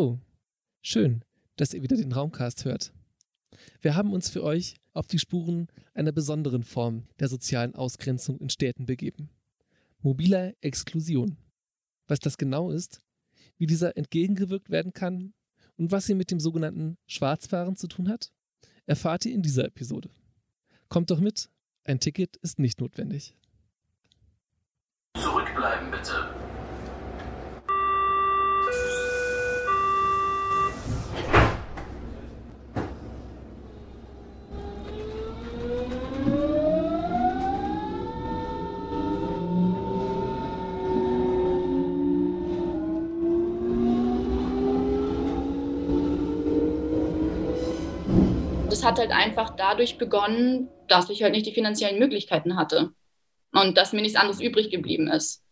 Hallo, schön, dass ihr wieder den Raumcast hört. Wir haben uns für euch auf die Spuren einer besonderen Form der sozialen Ausgrenzung in Städten begeben. Mobiler Exklusion. Was das genau ist, wie dieser entgegengewirkt werden kann und was sie mit dem sogenannten Schwarzfahren zu tun hat, erfahrt ihr in dieser Episode. Kommt doch mit, ein Ticket ist nicht notwendig. Zurückbleiben bitte. Das hat halt einfach dadurch begonnen, dass ich halt nicht die finanziellen Möglichkeiten hatte und dass mir nichts anderes übrig geblieben ist.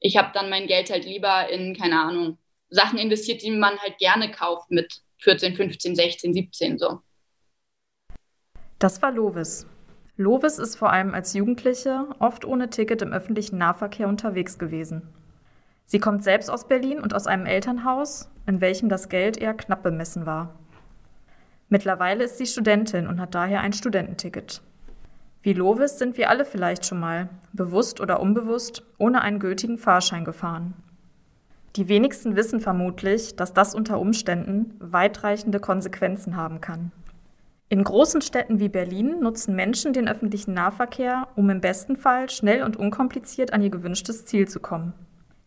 Ich habe dann mein Geld halt lieber in, keine Ahnung, Sachen investiert, die man halt gerne kauft mit 14, 15, 16, 17 so. Das war Lovis. Lovis ist vor allem als Jugendliche oft ohne Ticket im öffentlichen Nahverkehr unterwegs gewesen. Sie kommt selbst aus Berlin und aus einem Elternhaus, in welchem das Geld eher knapp bemessen war. Mittlerweile ist sie Studentin und hat daher ein Studententicket. Wie Lovis sind wir alle vielleicht schon mal, bewusst oder unbewusst, ohne einen gültigen Fahrschein gefahren. Die wenigsten wissen vermutlich, dass das unter Umständen weitreichende Konsequenzen haben kann. In großen Städten wie Berlin nutzen Menschen den öffentlichen Nahverkehr, um im besten Fall schnell und unkompliziert an ihr gewünschtes Ziel zu kommen.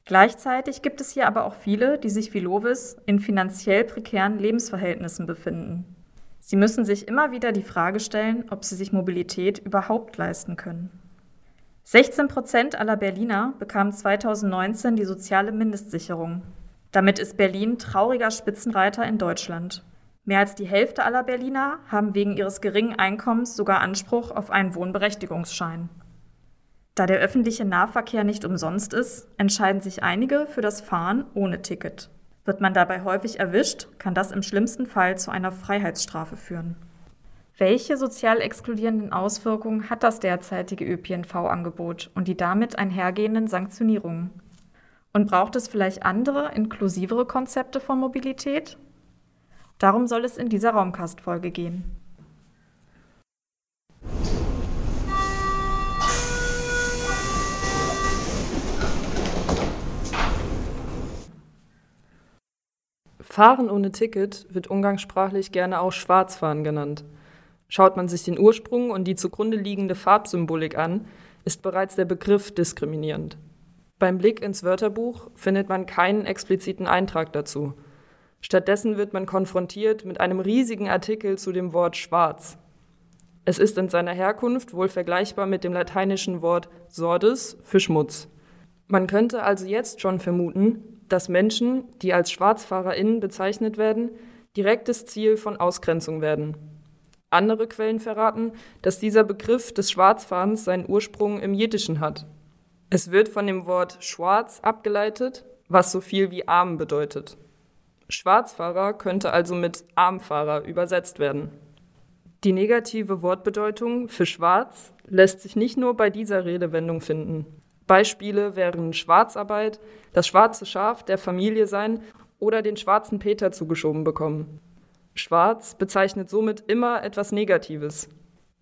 Gleichzeitig gibt es hier aber auch viele, die sich wie Lovis in finanziell prekären Lebensverhältnissen befinden. Sie müssen sich immer wieder die Frage stellen, ob sie sich Mobilität überhaupt leisten können. 16 Prozent aller Berliner bekamen 2019 die soziale Mindestsicherung. Damit ist Berlin trauriger Spitzenreiter in Deutschland. Mehr als die Hälfte aller Berliner haben wegen ihres geringen Einkommens sogar Anspruch auf einen Wohnberechtigungsschein. Da der öffentliche Nahverkehr nicht umsonst ist, entscheiden sich einige für das Fahren ohne Ticket. Wird man dabei häufig erwischt, kann das im schlimmsten Fall zu einer Freiheitsstrafe führen. Welche sozial exkludierenden Auswirkungen hat das derzeitige ÖPNV-Angebot und die damit einhergehenden Sanktionierungen? Und braucht es vielleicht andere, inklusivere Konzepte von Mobilität? Darum soll es in dieser Raumcast-Folge gehen. Fahren ohne Ticket wird umgangssprachlich gerne auch Schwarzfahren genannt. Schaut man sich den Ursprung und die zugrunde liegende Farbsymbolik an, ist bereits der Begriff diskriminierend. Beim Blick ins Wörterbuch findet man keinen expliziten Eintrag dazu. Stattdessen wird man konfrontiert mit einem riesigen Artikel zu dem Wort schwarz. Es ist in seiner Herkunft wohl vergleichbar mit dem lateinischen Wort sordes für Schmutz. Man könnte also jetzt schon vermuten, dass Menschen, die als SchwarzfahrerInnen bezeichnet werden, direktes Ziel von Ausgrenzung werden. Andere Quellen verraten, dass dieser Begriff des Schwarzfahrens seinen Ursprung im Jiddischen hat. Es wird von dem Wort schwarz abgeleitet, was so viel wie arm bedeutet. Schwarzfahrer könnte also mit Armfahrer übersetzt werden. Die negative Wortbedeutung für schwarz lässt sich nicht nur bei dieser Redewendung finden. Beispiele wären Schwarzarbeit, das schwarze Schaf der Familie sein oder den schwarzen Peter zugeschoben bekommen. Schwarz bezeichnet somit immer etwas Negatives.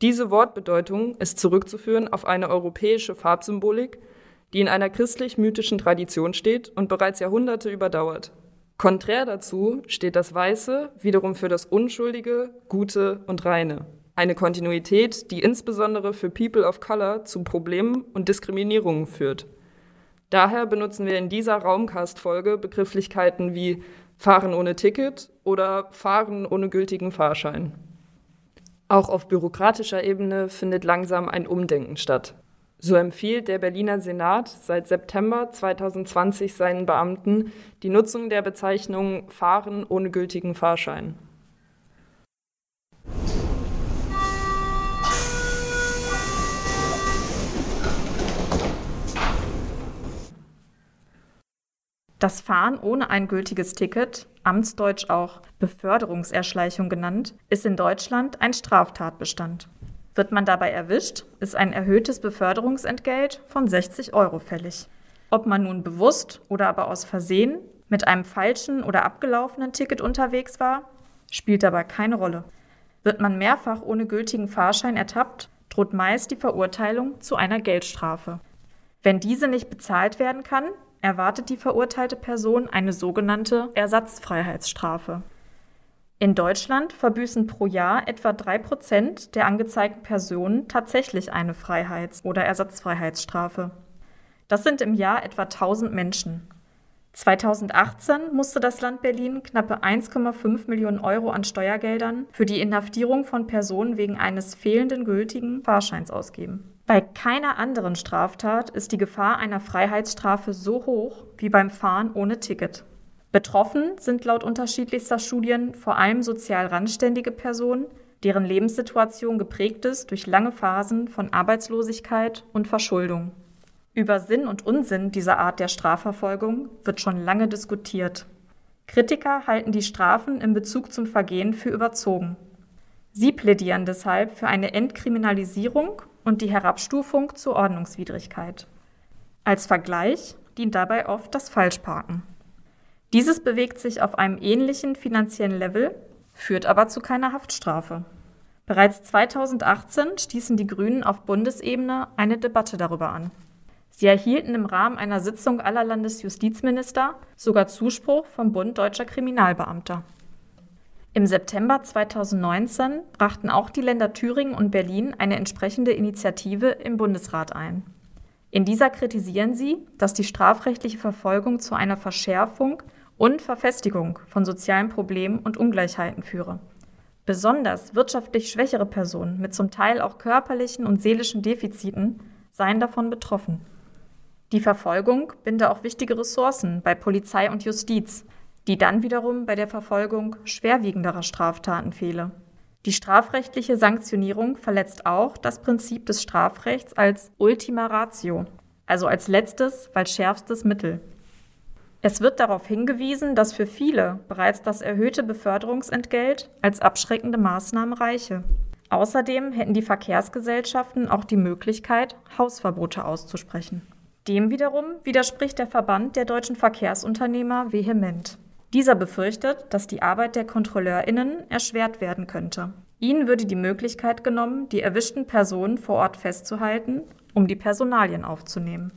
Diese Wortbedeutung ist zurückzuführen auf eine europäische Farbsymbolik, die in einer christlich-mythischen Tradition steht und bereits Jahrhunderte überdauert. Konträr dazu steht das Weiße wiederum für das Unschuldige, Gute und Reine. Eine Kontinuität, die insbesondere für People of Color zu Problemen und Diskriminierungen führt. Daher benutzen wir in dieser Raumcast-Folge Begrifflichkeiten wie Fahren ohne Ticket oder Fahren ohne gültigen Fahrschein. Auch auf bürokratischer Ebene findet langsam ein Umdenken statt. So empfiehlt der Berliner Senat seit September 2020 seinen Beamten die Nutzung der Bezeichnung Fahren ohne gültigen Fahrschein. Das Fahren ohne ein gültiges Ticket, amtsdeutsch auch Beförderungserschleichung genannt, ist in Deutschland ein Straftatbestand. Wird man dabei erwischt, ist ein erhöhtes Beförderungsentgelt von 60 Euro fällig. Ob man nun bewusst oder aber aus Versehen mit einem falschen oder abgelaufenen Ticket unterwegs war, spielt dabei keine Rolle. Wird man mehrfach ohne gültigen Fahrschein ertappt, droht meist die Verurteilung zu einer Geldstrafe. Wenn diese nicht bezahlt werden kann, erwartet die verurteilte Person eine sogenannte Ersatzfreiheitsstrafe. In Deutschland verbüßen pro Jahr etwa drei Prozent der angezeigten Personen tatsächlich eine Freiheits- oder Ersatzfreiheitsstrafe. Das sind im Jahr etwa 1000 Menschen. 2018 musste das Land Berlin knappe 1,5 Millionen Euro an Steuergeldern für die Inhaftierung von Personen wegen eines fehlenden gültigen Fahrscheins ausgeben. Bei keiner anderen Straftat ist die Gefahr einer Freiheitsstrafe so hoch wie beim Fahren ohne Ticket. Betroffen sind laut unterschiedlichster Studien vor allem sozial randständige Personen, deren Lebenssituation geprägt ist durch lange Phasen von Arbeitslosigkeit und Verschuldung. Über Sinn und Unsinn dieser Art der Strafverfolgung wird schon lange diskutiert. Kritiker halten die Strafen in Bezug zum Vergehen für überzogen. Sie plädieren deshalb für eine Entkriminalisierung und die Herabstufung zur Ordnungswidrigkeit. Als Vergleich dient dabei oft das Falschparken. Dieses bewegt sich auf einem ähnlichen finanziellen Level, führt aber zu keiner Haftstrafe. Bereits 2018 stießen die Grünen auf Bundesebene eine Debatte darüber an. Sie erhielten im Rahmen einer Sitzung aller Landesjustizminister sogar Zuspruch vom Bund deutscher Kriminalbeamter. Im September 2019 brachten auch die Länder Thüringen und Berlin eine entsprechende Initiative im Bundesrat ein. In dieser kritisieren sie, dass die strafrechtliche Verfolgung zu einer Verschärfung und Verfestigung von sozialen Problemen und Ungleichheiten führe. Besonders wirtschaftlich schwächere Personen mit zum Teil auch körperlichen und seelischen Defiziten seien davon betroffen. Die Verfolgung binde auch wichtige Ressourcen bei Polizei und Justiz, die dann wiederum bei der Verfolgung schwerwiegenderer Straftaten fehle. Die strafrechtliche Sanktionierung verletzt auch das Prinzip des Strafrechts als Ultima Ratio, also als letztes, weil schärfstes Mittel. Es wird darauf hingewiesen, dass für viele bereits das erhöhte Beförderungsentgelt als abschreckende Maßnahme reiche. Außerdem hätten die Verkehrsgesellschaften auch die Möglichkeit, Hausverbote auszusprechen. Dem wiederum widerspricht der Verband der deutschen Verkehrsunternehmer vehement. Dieser befürchtet, dass die Arbeit der Kontrolleurinnen erschwert werden könnte. Ihnen würde die Möglichkeit genommen, die erwischten Personen vor Ort festzuhalten, um die Personalien aufzunehmen.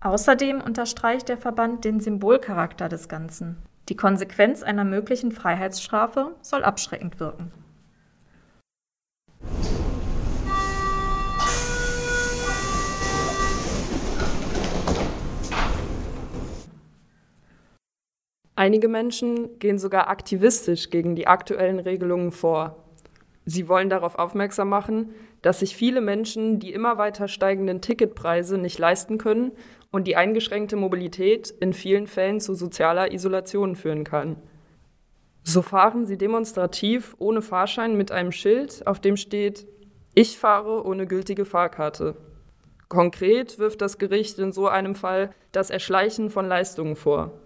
Außerdem unterstreicht der Verband den Symbolcharakter des Ganzen. Die Konsequenz einer möglichen Freiheitsstrafe soll abschreckend wirken. Einige Menschen gehen sogar aktivistisch gegen die aktuellen Regelungen vor. Sie wollen darauf aufmerksam machen, dass sich viele Menschen die immer weiter steigenden Ticketpreise nicht leisten können und die eingeschränkte Mobilität in vielen Fällen zu sozialer Isolation führen kann. So fahren sie demonstrativ ohne Fahrschein mit einem Schild, auf dem steht Ich fahre ohne gültige Fahrkarte. Konkret wirft das Gericht in so einem Fall das Erschleichen von Leistungen vor.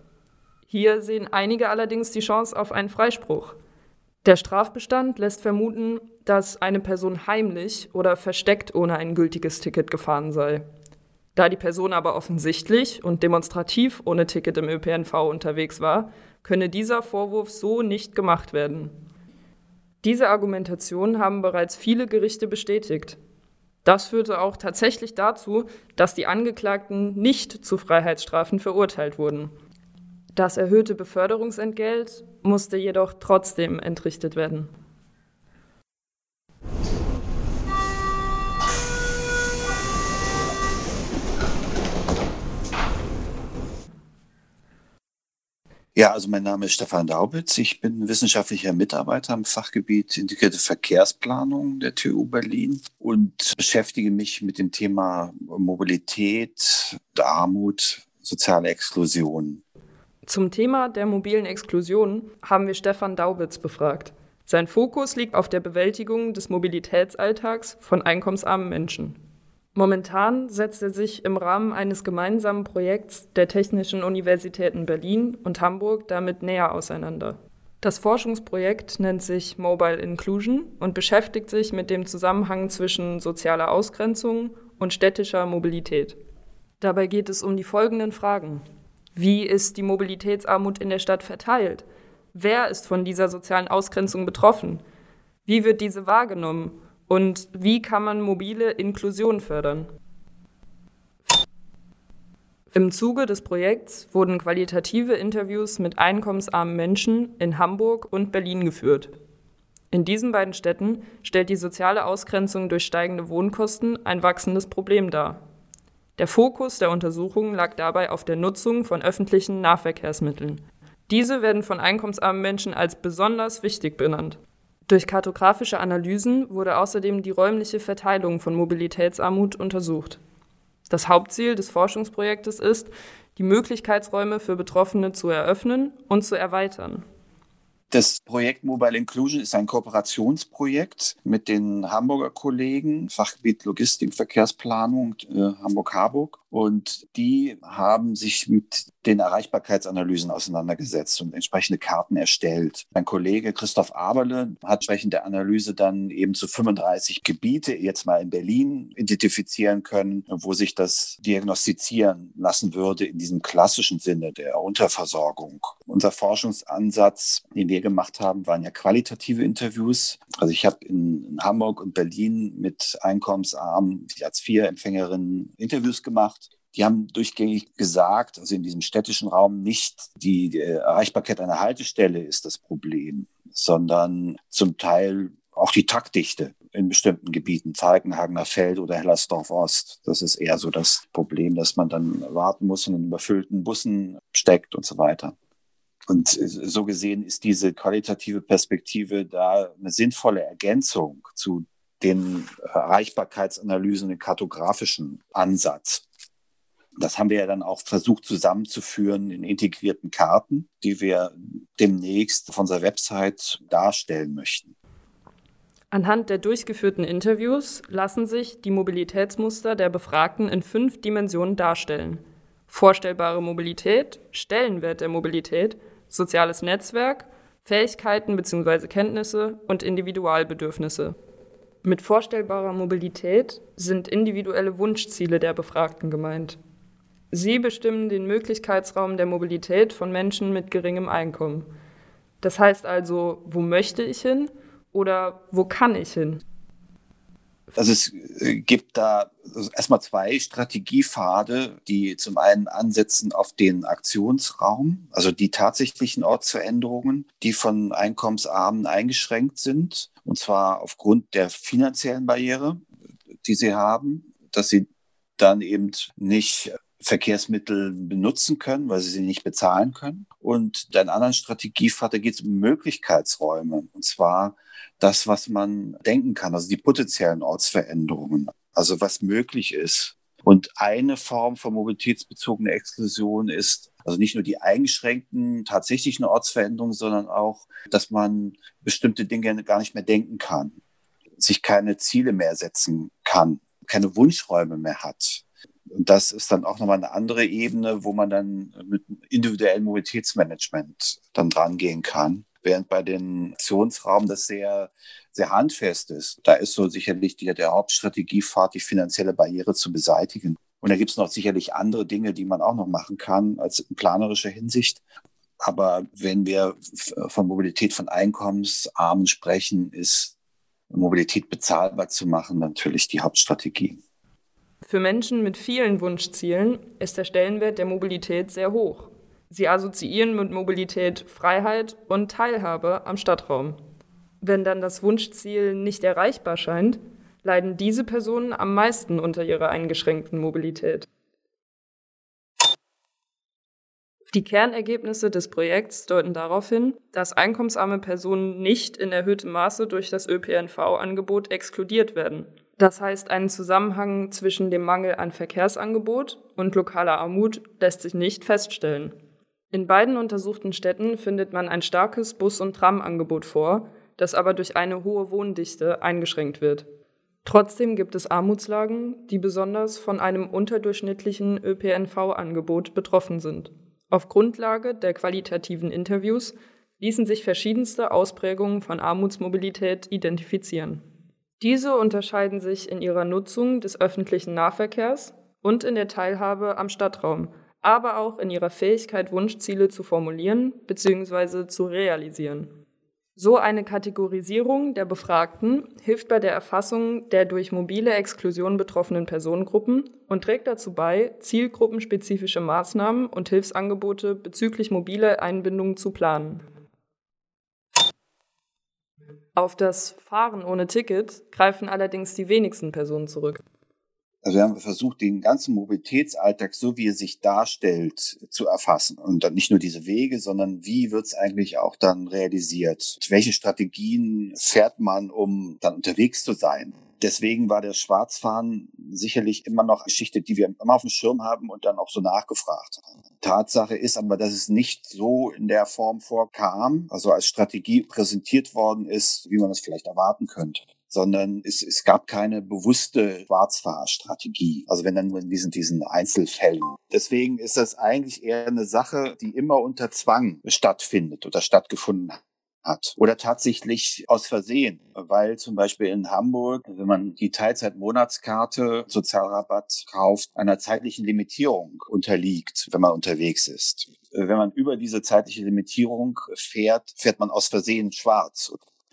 Hier sehen einige allerdings die Chance auf einen Freispruch. Der Strafbestand lässt vermuten, dass eine Person heimlich oder versteckt ohne ein gültiges Ticket gefahren sei. Da die Person aber offensichtlich und demonstrativ ohne Ticket im ÖPNV unterwegs war, könne dieser Vorwurf so nicht gemacht werden. Diese Argumentation haben bereits viele Gerichte bestätigt. Das führte auch tatsächlich dazu, dass die Angeklagten nicht zu Freiheitsstrafen verurteilt wurden. Das erhöhte Beförderungsentgelt musste jedoch trotzdem entrichtet werden. Ja, also mein Name ist Stefan Daubitz. Ich bin wissenschaftlicher Mitarbeiter im Fachgebiet Integrierte Verkehrsplanung der TU Berlin und beschäftige mich mit dem Thema Mobilität, Armut, soziale Exklusion. Zum Thema der mobilen Exklusion haben wir Stefan Daubitz befragt. Sein Fokus liegt auf der Bewältigung des Mobilitätsalltags von einkommensarmen Menschen. Momentan setzt er sich im Rahmen eines gemeinsamen Projekts der Technischen Universitäten Berlin und Hamburg damit näher auseinander. Das Forschungsprojekt nennt sich Mobile Inclusion und beschäftigt sich mit dem Zusammenhang zwischen sozialer Ausgrenzung und städtischer Mobilität. Dabei geht es um die folgenden Fragen. Wie ist die Mobilitätsarmut in der Stadt verteilt? Wer ist von dieser sozialen Ausgrenzung betroffen? Wie wird diese wahrgenommen? Und wie kann man mobile Inklusion fördern? Im Zuge des Projekts wurden qualitative Interviews mit einkommensarmen Menschen in Hamburg und Berlin geführt. In diesen beiden Städten stellt die soziale Ausgrenzung durch steigende Wohnkosten ein wachsendes Problem dar. Der Fokus der Untersuchungen lag dabei auf der Nutzung von öffentlichen Nahverkehrsmitteln. Diese werden von einkommensarmen Menschen als besonders wichtig benannt. Durch kartografische Analysen wurde außerdem die räumliche Verteilung von Mobilitätsarmut untersucht. Das Hauptziel des Forschungsprojektes ist, die Möglichkeitsräume für Betroffene zu eröffnen und zu erweitern. Das Projekt Mobile Inclusion ist ein Kooperationsprojekt mit den Hamburger Kollegen, Fachgebiet Logistik, Verkehrsplanung, äh, Hamburg-Harburg. Und die haben sich mit den Erreichbarkeitsanalysen auseinandergesetzt und entsprechende Karten erstellt. Mein Kollege Christoph Aberle hat entsprechend der Analyse dann eben zu 35 Gebiete jetzt mal in Berlin identifizieren können, wo sich das diagnostizieren lassen würde in diesem klassischen Sinne der Unterversorgung. Unser Forschungsansatz, den wir gemacht haben, waren ja qualitative Interviews. Also ich habe in Hamburg und Berlin mit einkommensarmen Hartz-IV-Empfängerinnen Interviews gemacht die haben durchgängig gesagt, also in diesem städtischen Raum nicht die Erreichbarkeit einer Haltestelle ist das Problem, sondern zum Teil auch die Taktdichte in bestimmten Gebieten, Falkenhagener Feld oder Hellersdorf Ost. Das ist eher so das Problem, dass man dann warten muss und in überfüllten Bussen steckt und so weiter. Und so gesehen ist diese qualitative Perspektive da eine sinnvolle Ergänzung zu den Erreichbarkeitsanalysen, den kartografischen Ansatz. Das haben wir ja dann auch versucht zusammenzuführen in integrierten Karten, die wir demnächst auf unserer Website darstellen möchten. Anhand der durchgeführten Interviews lassen sich die Mobilitätsmuster der Befragten in fünf Dimensionen darstellen. Vorstellbare Mobilität, Stellenwert der Mobilität, soziales Netzwerk, Fähigkeiten bzw. Kenntnisse und Individualbedürfnisse. Mit vorstellbarer Mobilität sind individuelle Wunschziele der Befragten gemeint. Sie bestimmen den Möglichkeitsraum der Mobilität von Menschen mit geringem Einkommen. Das heißt also, wo möchte ich hin oder wo kann ich hin? Also es äh, gibt da erstmal zwei Strategiepfade, die zum einen ansetzen auf den Aktionsraum, also die tatsächlichen Ortsveränderungen, die von Einkommensarmen eingeschränkt sind, und zwar aufgrund der finanziellen Barriere, die sie haben, dass sie dann eben nicht Verkehrsmittel benutzen können, weil sie sie nicht bezahlen können. Und dein anderen Strategiepfad, da geht es um Möglichkeitsräume. Und zwar das, was man denken kann, also die potenziellen Ortsveränderungen, also was möglich ist. Und eine Form von mobilitätsbezogener Exklusion ist also nicht nur die eingeschränkten tatsächlichen Ortsveränderungen, sondern auch, dass man bestimmte Dinge gar nicht mehr denken kann, sich keine Ziele mehr setzen kann, keine Wunschräume mehr hat und das ist dann auch nochmal eine andere Ebene, wo man dann mit individuellem Mobilitätsmanagement dann dran gehen kann. Während bei den Aktionsraum das sehr, sehr handfest ist. Da ist so sicherlich die, der Hauptstrategiefahrt, die finanzielle Barriere zu beseitigen. Und da gibt es noch sicherlich andere Dinge, die man auch noch machen kann als in planerischer Hinsicht. Aber wenn wir von Mobilität von Einkommensarmen sprechen, ist Mobilität bezahlbar zu machen natürlich die Hauptstrategie. Für Menschen mit vielen Wunschzielen ist der Stellenwert der Mobilität sehr hoch. Sie assoziieren mit Mobilität Freiheit und Teilhabe am Stadtraum. Wenn dann das Wunschziel nicht erreichbar scheint, leiden diese Personen am meisten unter ihrer eingeschränkten Mobilität. Die Kernergebnisse des Projekts deuten darauf hin, dass einkommensarme Personen nicht in erhöhtem Maße durch das ÖPNV-Angebot exkludiert werden. Das heißt, einen Zusammenhang zwischen dem Mangel an Verkehrsangebot und lokaler Armut lässt sich nicht feststellen. In beiden untersuchten Städten findet man ein starkes Bus- und Tramangebot vor, das aber durch eine hohe Wohndichte eingeschränkt wird. Trotzdem gibt es Armutslagen, die besonders von einem unterdurchschnittlichen ÖPNV-Angebot betroffen sind. Auf Grundlage der qualitativen Interviews ließen sich verschiedenste Ausprägungen von Armutsmobilität identifizieren. Diese unterscheiden sich in ihrer Nutzung des öffentlichen Nahverkehrs und in der Teilhabe am Stadtraum, aber auch in ihrer Fähigkeit, Wunschziele zu formulieren bzw. zu realisieren. So eine Kategorisierung der Befragten hilft bei der Erfassung der durch mobile Exklusion betroffenen Personengruppen und trägt dazu bei, zielgruppenspezifische Maßnahmen und Hilfsangebote bezüglich mobiler Einbindung zu planen. Auf das Fahren ohne Ticket greifen allerdings die wenigsten Personen zurück. Also wir haben versucht, den ganzen Mobilitätsalltag, so wie er sich darstellt, zu erfassen. Und dann nicht nur diese Wege, sondern wie wird es eigentlich auch dann realisiert? Welche Strategien fährt man, um dann unterwegs zu sein? Deswegen war das Schwarzfahren sicherlich immer noch eine Geschichte, die wir immer auf dem Schirm haben und dann auch so nachgefragt haben. Tatsache ist aber, dass es nicht so in der Form vorkam, also als Strategie präsentiert worden ist, wie man es vielleicht erwarten könnte sondern es, es gab keine bewusste Schwarzfahrstrategie. Also wenn dann nur in diesen, diesen Einzelfällen. Deswegen ist das eigentlich eher eine Sache, die immer unter Zwang stattfindet oder stattgefunden hat. Oder tatsächlich aus Versehen, weil zum Beispiel in Hamburg, wenn man die Teilzeitmonatskarte Sozialrabatt kauft, einer zeitlichen Limitierung unterliegt, wenn man unterwegs ist. Wenn man über diese zeitliche Limitierung fährt, fährt man aus Versehen schwarz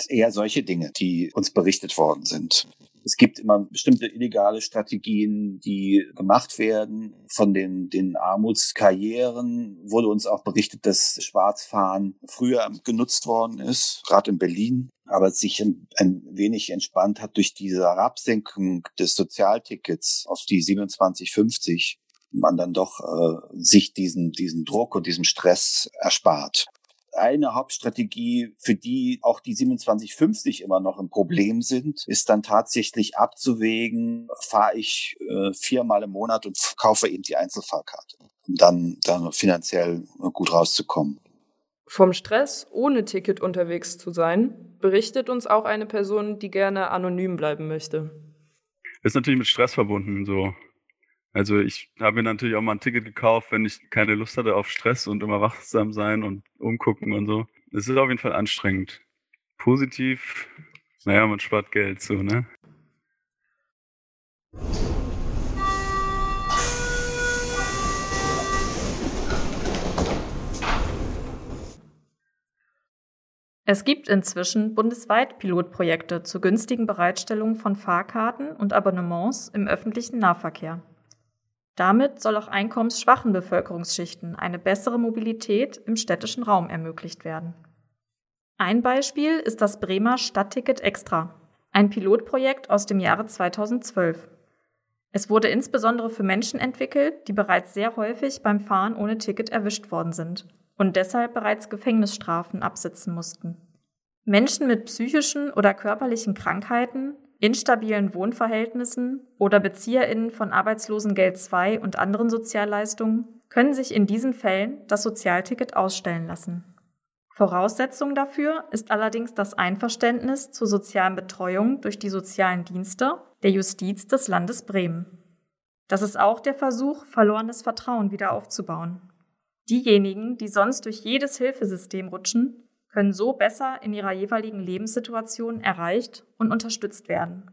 eher solche Dinge, die uns berichtet worden sind. Es gibt immer bestimmte illegale Strategien, die gemacht werden. Von den, den Armutskarrieren wurde uns auch berichtet, dass Schwarzfahren früher genutzt worden ist, gerade in Berlin, aber sich ein, ein wenig entspannt hat durch diese Herabsenkung des Sozialtickets auf die 27,50 man dann doch äh, sich diesen, diesen Druck und diesen Stress erspart eine Hauptstrategie, für die auch die 2750 immer noch ein Problem sind, ist dann tatsächlich abzuwägen, fahre ich äh, viermal im Monat und kaufe eben die Einzelfahrkarte, um dann, dann finanziell gut rauszukommen. Vom Stress, ohne Ticket unterwegs zu sein, berichtet uns auch eine Person, die gerne anonym bleiben möchte. Ist natürlich mit Stress verbunden, so also ich habe mir natürlich auch mal ein Ticket gekauft, wenn ich keine Lust hatte auf Stress und immer wachsam sein und umgucken und so. Es ist auf jeden Fall anstrengend. Positiv, naja, man spart Geld so, ne? Es gibt inzwischen bundesweit Pilotprojekte zur günstigen Bereitstellung von Fahrkarten und Abonnements im öffentlichen Nahverkehr. Damit soll auch einkommensschwachen Bevölkerungsschichten eine bessere Mobilität im städtischen Raum ermöglicht werden. Ein Beispiel ist das Bremer Stadtticket Extra, ein Pilotprojekt aus dem Jahre 2012. Es wurde insbesondere für Menschen entwickelt, die bereits sehr häufig beim Fahren ohne Ticket erwischt worden sind und deshalb bereits Gefängnisstrafen absitzen mussten. Menschen mit psychischen oder körperlichen Krankheiten, instabilen Wohnverhältnissen oder BezieherInnen von Arbeitslosengeld II und anderen Sozialleistungen können sich in diesen Fällen das Sozialticket ausstellen lassen. Voraussetzung dafür ist allerdings das Einverständnis zur sozialen Betreuung durch die sozialen Dienste der Justiz des Landes Bremen. Das ist auch der Versuch, verlorenes Vertrauen wieder aufzubauen. Diejenigen, die sonst durch jedes Hilfesystem rutschen, können so besser in ihrer jeweiligen Lebenssituation erreicht und unterstützt werden.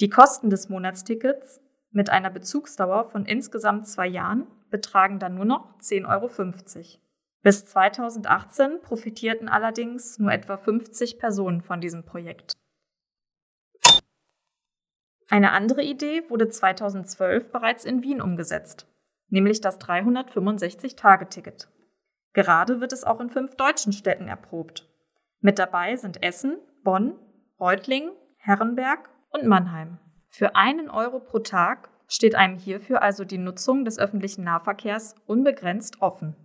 Die Kosten des Monatstickets mit einer Bezugsdauer von insgesamt zwei Jahren betragen dann nur noch 10,50 Euro. Bis 2018 profitierten allerdings nur etwa 50 Personen von diesem Projekt. Eine andere Idee wurde 2012 bereits in Wien umgesetzt, nämlich das 365-Tage-Ticket. Gerade wird es auch in fünf deutschen Städten erprobt. Mit dabei sind Essen, Bonn, Reutlingen, Herrenberg und Mannheim. Für einen Euro pro Tag steht einem hierfür also die Nutzung des öffentlichen Nahverkehrs unbegrenzt offen.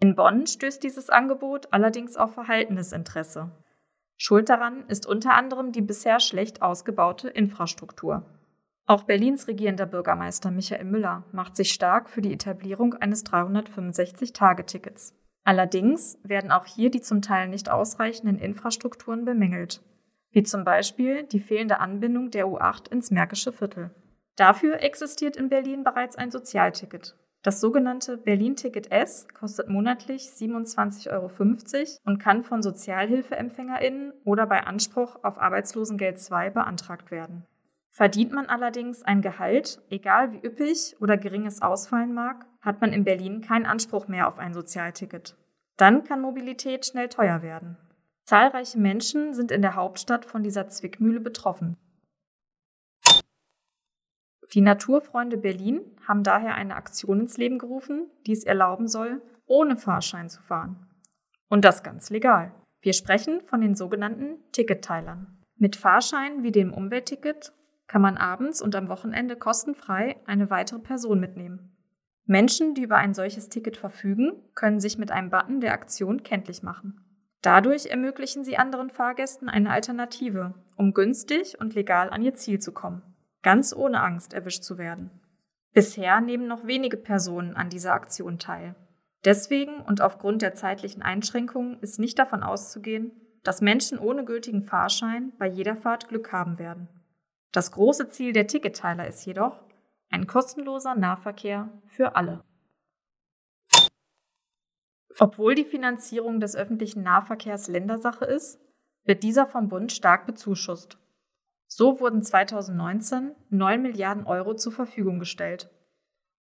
In Bonn stößt dieses Angebot allerdings auf verhaltenes Interesse. Schuld daran ist unter anderem die bisher schlecht ausgebaute Infrastruktur. Auch Berlins regierender Bürgermeister Michael Müller macht sich stark für die Etablierung eines 365-Tage-Tickets. Allerdings werden auch hier die zum Teil nicht ausreichenden Infrastrukturen bemängelt, wie zum Beispiel die fehlende Anbindung der U8 ins Märkische Viertel. Dafür existiert in Berlin bereits ein Sozialticket. Das sogenannte Berlin-Ticket S kostet monatlich 27,50 Euro und kann von SozialhilfeempfängerInnen oder bei Anspruch auf Arbeitslosengeld II beantragt werden. Verdient man allerdings ein Gehalt, egal wie üppig oder gering es ausfallen mag, hat man in Berlin keinen Anspruch mehr auf ein Sozialticket. Dann kann Mobilität schnell teuer werden. Zahlreiche Menschen sind in der Hauptstadt von dieser Zwickmühle betroffen. Die Naturfreunde Berlin haben daher eine Aktion ins Leben gerufen, die es erlauben soll, ohne Fahrschein zu fahren. Und das ganz legal. Wir sprechen von den sogenannten Ticketteilern. Mit Fahrscheinen wie dem Umweltticket kann man abends und am Wochenende kostenfrei eine weitere Person mitnehmen. Menschen, die über ein solches Ticket verfügen, können sich mit einem Button der Aktion kenntlich machen. Dadurch ermöglichen sie anderen Fahrgästen eine Alternative, um günstig und legal an ihr Ziel zu kommen, ganz ohne Angst erwischt zu werden. Bisher nehmen noch wenige Personen an dieser Aktion teil. Deswegen und aufgrund der zeitlichen Einschränkungen ist nicht davon auszugehen, dass Menschen ohne gültigen Fahrschein bei jeder Fahrt Glück haben werden. Das große Ziel der Ticketteiler ist jedoch ein kostenloser Nahverkehr für alle. Obwohl die Finanzierung des öffentlichen Nahverkehrs Ländersache ist, wird dieser vom Bund stark bezuschusst. So wurden 2019 9 Milliarden Euro zur Verfügung gestellt.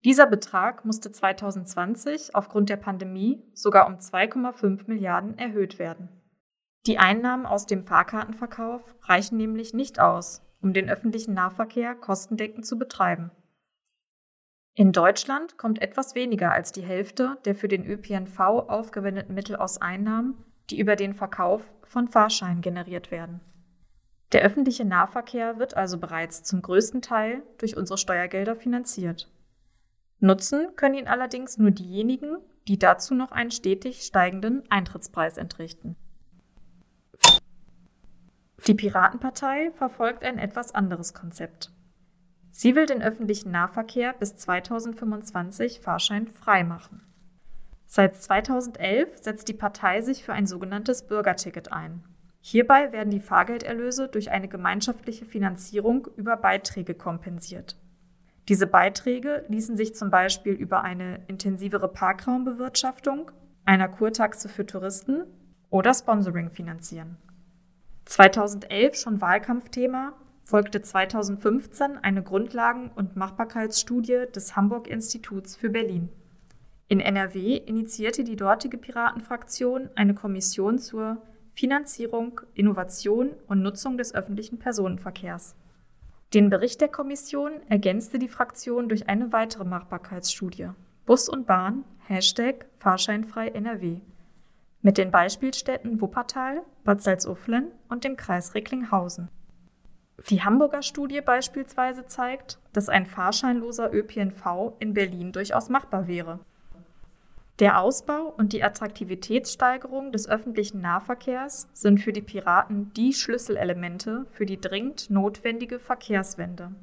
Dieser Betrag musste 2020 aufgrund der Pandemie sogar um 2,5 Milliarden erhöht werden. Die Einnahmen aus dem Fahrkartenverkauf reichen nämlich nicht aus, um den öffentlichen Nahverkehr kostendeckend zu betreiben. In Deutschland kommt etwas weniger als die Hälfte der für den ÖPNV aufgewendeten Mittel aus Einnahmen, die über den Verkauf von Fahrscheinen generiert werden. Der öffentliche Nahverkehr wird also bereits zum größten Teil durch unsere Steuergelder finanziert. Nutzen können ihn allerdings nur diejenigen, die dazu noch einen stetig steigenden Eintrittspreis entrichten. Die Piratenpartei verfolgt ein etwas anderes Konzept. Sie will den öffentlichen Nahverkehr bis 2025 fahrscheinfrei machen. Seit 2011 setzt die Partei sich für ein sogenanntes Bürgerticket ein. Hierbei werden die Fahrgelderlöse durch eine gemeinschaftliche Finanzierung über Beiträge kompensiert. Diese Beiträge ließen sich zum Beispiel über eine intensivere Parkraumbewirtschaftung, einer Kurtaxe für Touristen oder Sponsoring finanzieren. 2011 schon Wahlkampfthema, folgte 2015 eine Grundlagen- und Machbarkeitsstudie des Hamburg-Instituts für Berlin. In NRW initiierte die dortige Piratenfraktion eine Kommission zur Finanzierung, Innovation und Nutzung des öffentlichen Personenverkehrs. Den Bericht der Kommission ergänzte die Fraktion durch eine weitere Machbarkeitsstudie. Bus und Bahn, Hashtag Fahrscheinfrei NRW mit den Beispielstädten Wuppertal, Bad Salzuflen und dem Kreis Recklinghausen. Die Hamburger Studie beispielsweise zeigt, dass ein fahrscheinloser ÖPNV in Berlin durchaus machbar wäre. Der Ausbau und die Attraktivitätssteigerung des öffentlichen Nahverkehrs sind für die Piraten die Schlüsselelemente für die dringend notwendige Verkehrswende.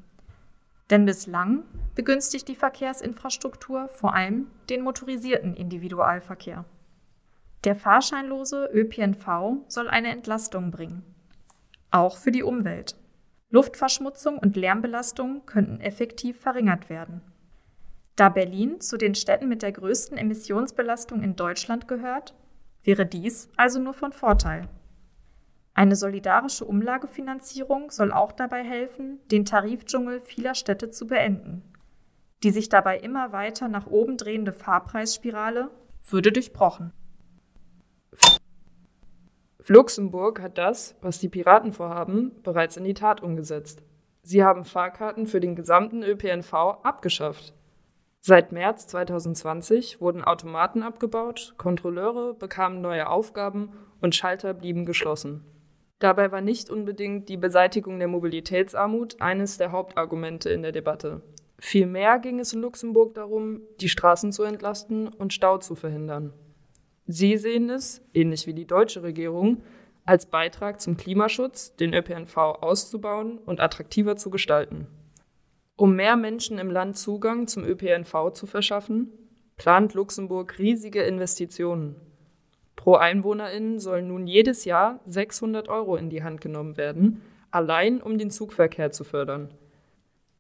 Denn bislang begünstigt die Verkehrsinfrastruktur vor allem den motorisierten Individualverkehr. Der fahrscheinlose ÖPNV soll eine Entlastung bringen. Auch für die Umwelt. Luftverschmutzung und Lärmbelastung könnten effektiv verringert werden. Da Berlin zu den Städten mit der größten Emissionsbelastung in Deutschland gehört, wäre dies also nur von Vorteil. Eine solidarische Umlagefinanzierung soll auch dabei helfen, den Tarifdschungel vieler Städte zu beenden. Die sich dabei immer weiter nach oben drehende Fahrpreisspirale würde durchbrochen. Luxemburg hat das, was die Piraten vorhaben, bereits in die Tat umgesetzt. Sie haben Fahrkarten für den gesamten ÖPNV abgeschafft. Seit März 2020 wurden Automaten abgebaut, Kontrolleure bekamen neue Aufgaben und Schalter blieben geschlossen. Dabei war nicht unbedingt die Beseitigung der Mobilitätsarmut eines der Hauptargumente in der Debatte. Vielmehr ging es in Luxemburg darum, die Straßen zu entlasten und Stau zu verhindern. Sie sehen es, ähnlich wie die deutsche Regierung, als Beitrag zum Klimaschutz, den ÖPNV auszubauen und attraktiver zu gestalten. Um mehr Menschen im Land Zugang zum ÖPNV zu verschaffen, plant Luxemburg riesige Investitionen. Pro Einwohnerin sollen nun jedes Jahr 600 Euro in die Hand genommen werden, allein um den Zugverkehr zu fördern.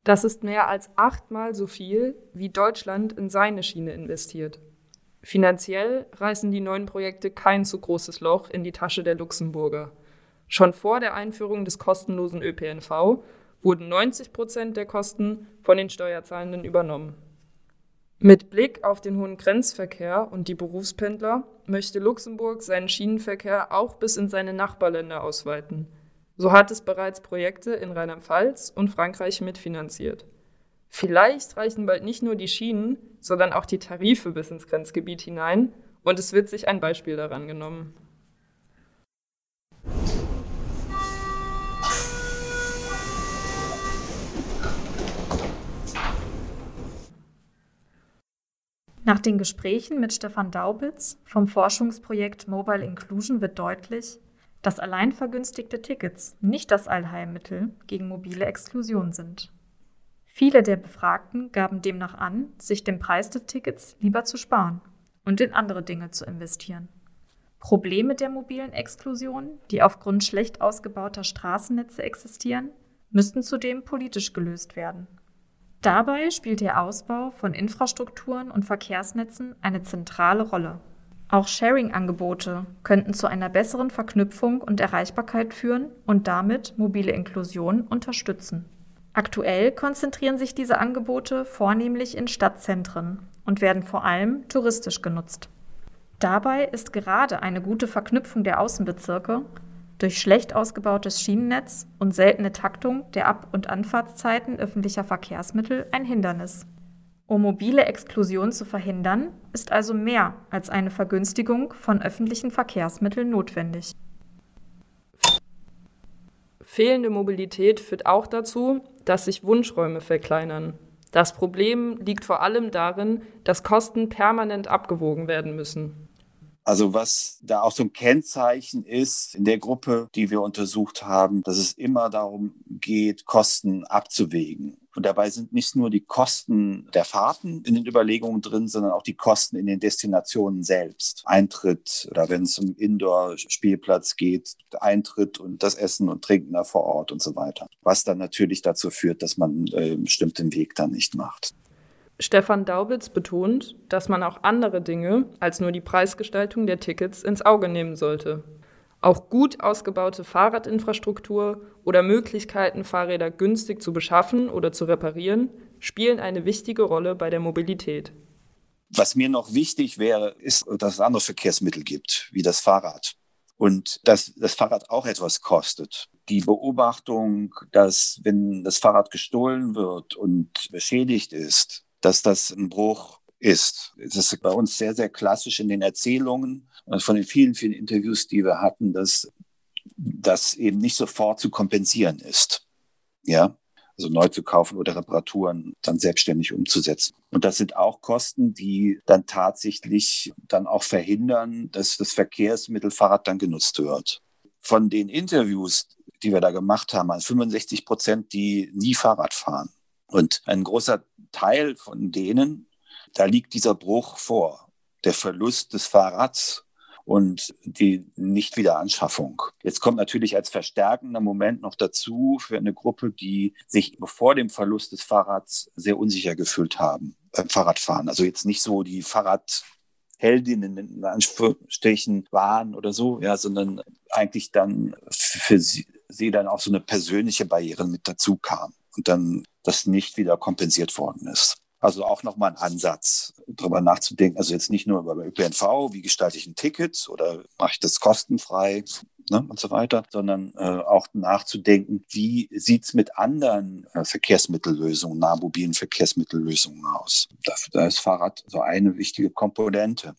Das ist mehr als achtmal so viel, wie Deutschland in seine Schiene investiert. Finanziell reißen die neuen Projekte kein zu großes Loch in die Tasche der Luxemburger. Schon vor der Einführung des kostenlosen ÖPNV wurden 90 Prozent der Kosten von den Steuerzahlenden übernommen. Mit Blick auf den hohen Grenzverkehr und die Berufspendler möchte Luxemburg seinen Schienenverkehr auch bis in seine Nachbarländer ausweiten. So hat es bereits Projekte in Rheinland-Pfalz und Frankreich mitfinanziert. Vielleicht reichen bald nicht nur die Schienen, sondern auch die Tarife bis ins Grenzgebiet hinein und es wird sich ein Beispiel daran genommen. Nach den Gesprächen mit Stefan Daubitz vom Forschungsprojekt Mobile Inclusion wird deutlich, dass allein vergünstigte Tickets nicht das Allheilmittel gegen mobile Exklusion sind. Viele der Befragten gaben demnach an, sich den Preis des Tickets lieber zu sparen und in andere Dinge zu investieren. Probleme der mobilen Exklusion, die aufgrund schlecht ausgebauter Straßennetze existieren, müssten zudem politisch gelöst werden. Dabei spielt der Ausbau von Infrastrukturen und Verkehrsnetzen eine zentrale Rolle. Auch Sharing-Angebote könnten zu einer besseren Verknüpfung und Erreichbarkeit führen und damit mobile Inklusion unterstützen. Aktuell konzentrieren sich diese Angebote vornehmlich in Stadtzentren und werden vor allem touristisch genutzt. Dabei ist gerade eine gute Verknüpfung der Außenbezirke durch schlecht ausgebautes Schienennetz und seltene Taktung der Ab- und Anfahrtszeiten öffentlicher Verkehrsmittel ein Hindernis. Um mobile Exklusion zu verhindern, ist also mehr als eine Vergünstigung von öffentlichen Verkehrsmitteln notwendig. Fehlende Mobilität führt auch dazu, dass sich Wunschräume verkleinern. Das Problem liegt vor allem darin, dass Kosten permanent abgewogen werden müssen. Also was da auch so ein Kennzeichen ist in der Gruppe, die wir untersucht haben, dass es immer darum geht, Kosten abzuwägen. Und dabei sind nicht nur die Kosten der Fahrten in den Überlegungen drin, sondern auch die Kosten in den Destinationen selbst. Eintritt oder wenn es um Indoor-Spielplatz geht, Eintritt und das Essen und Trinken da vor Ort und so weiter. Was dann natürlich dazu führt, dass man äh, bestimmt den Weg dann nicht macht. Stefan Daubitz betont, dass man auch andere Dinge als nur die Preisgestaltung der Tickets ins Auge nehmen sollte. Auch gut ausgebaute Fahrradinfrastruktur oder Möglichkeiten, Fahrräder günstig zu beschaffen oder zu reparieren, spielen eine wichtige Rolle bei der Mobilität. Was mir noch wichtig wäre, ist, dass es andere Verkehrsmittel gibt, wie das Fahrrad. Und dass das Fahrrad auch etwas kostet. Die Beobachtung, dass wenn das Fahrrad gestohlen wird und beschädigt ist, dass das ein Bruch ist. Es ist bei uns sehr, sehr klassisch in den Erzählungen und von den vielen, vielen Interviews, die wir hatten, dass das eben nicht sofort zu kompensieren ist. Ja, also neu zu kaufen oder Reparaturen dann selbstständig umzusetzen. Und das sind auch Kosten, die dann tatsächlich dann auch verhindern, dass das Verkehrsmittel Fahrrad dann genutzt wird. Von den Interviews, die wir da gemacht haben, also 65 Prozent, die nie Fahrrad fahren. Und ein großer Teil von denen, da liegt dieser Bruch vor. Der Verlust des Fahrrads und die Nichtwiederanschaffung. Jetzt kommt natürlich als verstärkender Moment noch dazu für eine Gruppe, die sich vor dem Verlust des Fahrrads sehr unsicher gefühlt haben beim Fahrradfahren. Also jetzt nicht so die Fahrradheldinnen in Anführungsstrichen waren oder so, ja, sondern eigentlich dann für sie, sie dann auch so eine persönliche Barriere mit dazu kam und dann das nicht wieder kompensiert worden ist. Also auch nochmal ein Ansatz, darüber nachzudenken. Also jetzt nicht nur über ÖPNV, wie gestalte ich ein Ticket oder mache ich das kostenfrei ne, und so weiter, sondern äh, auch nachzudenken, wie sieht es mit anderen äh, Verkehrsmittellösungen, nahmobilen Verkehrsmittellösungen aus. Dafür, da ist Fahrrad so eine wichtige Komponente.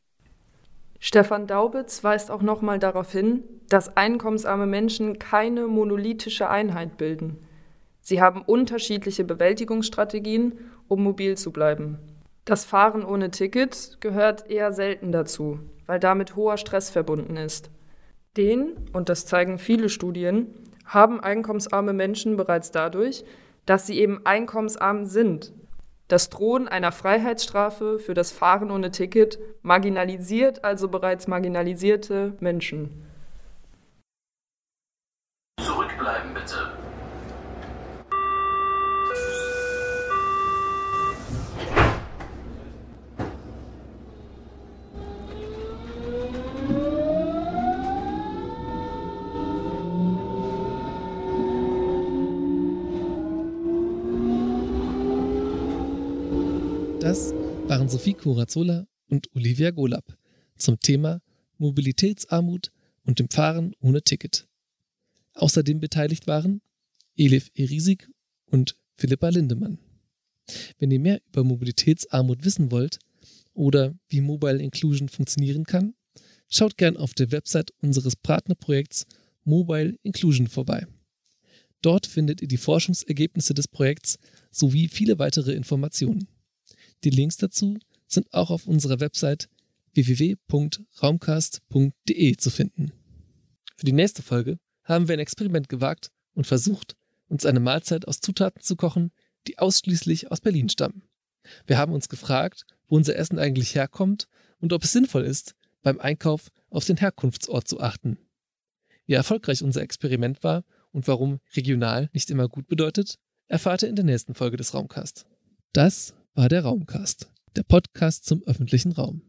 Stefan Daubitz weist auch nochmal darauf hin, dass einkommensarme Menschen keine monolithische Einheit bilden. Sie haben unterschiedliche Bewältigungsstrategien, um mobil zu bleiben. Das Fahren ohne Ticket gehört eher selten dazu, weil damit hoher Stress verbunden ist. Den, und das zeigen viele Studien, haben einkommensarme Menschen bereits dadurch, dass sie eben einkommensarm sind. Das Drohen einer Freiheitsstrafe für das Fahren ohne Ticket marginalisiert also bereits marginalisierte Menschen. Zurückbleiben bitte. Das waren Sophie Corazzola und Olivia Golab zum Thema Mobilitätsarmut und dem Fahren ohne Ticket. Außerdem beteiligt waren Elif Erisig und Philippa Lindemann. Wenn ihr mehr über Mobilitätsarmut wissen wollt oder wie Mobile Inclusion funktionieren kann, schaut gern auf der Website unseres Partnerprojekts Mobile Inclusion vorbei. Dort findet ihr die Forschungsergebnisse des Projekts sowie viele weitere Informationen. Die Links dazu sind auch auf unserer Website www.raumcast.de zu finden. Für die nächste Folge haben wir ein Experiment gewagt und versucht, uns eine Mahlzeit aus Zutaten zu kochen, die ausschließlich aus Berlin stammen. Wir haben uns gefragt, wo unser Essen eigentlich herkommt und ob es sinnvoll ist, beim Einkauf auf den Herkunftsort zu achten. Wie erfolgreich unser Experiment war und warum regional nicht immer gut bedeutet, erfahrt ihr in der nächsten Folge des Raumcast. Das war der Raumcast, der Podcast zum öffentlichen Raum.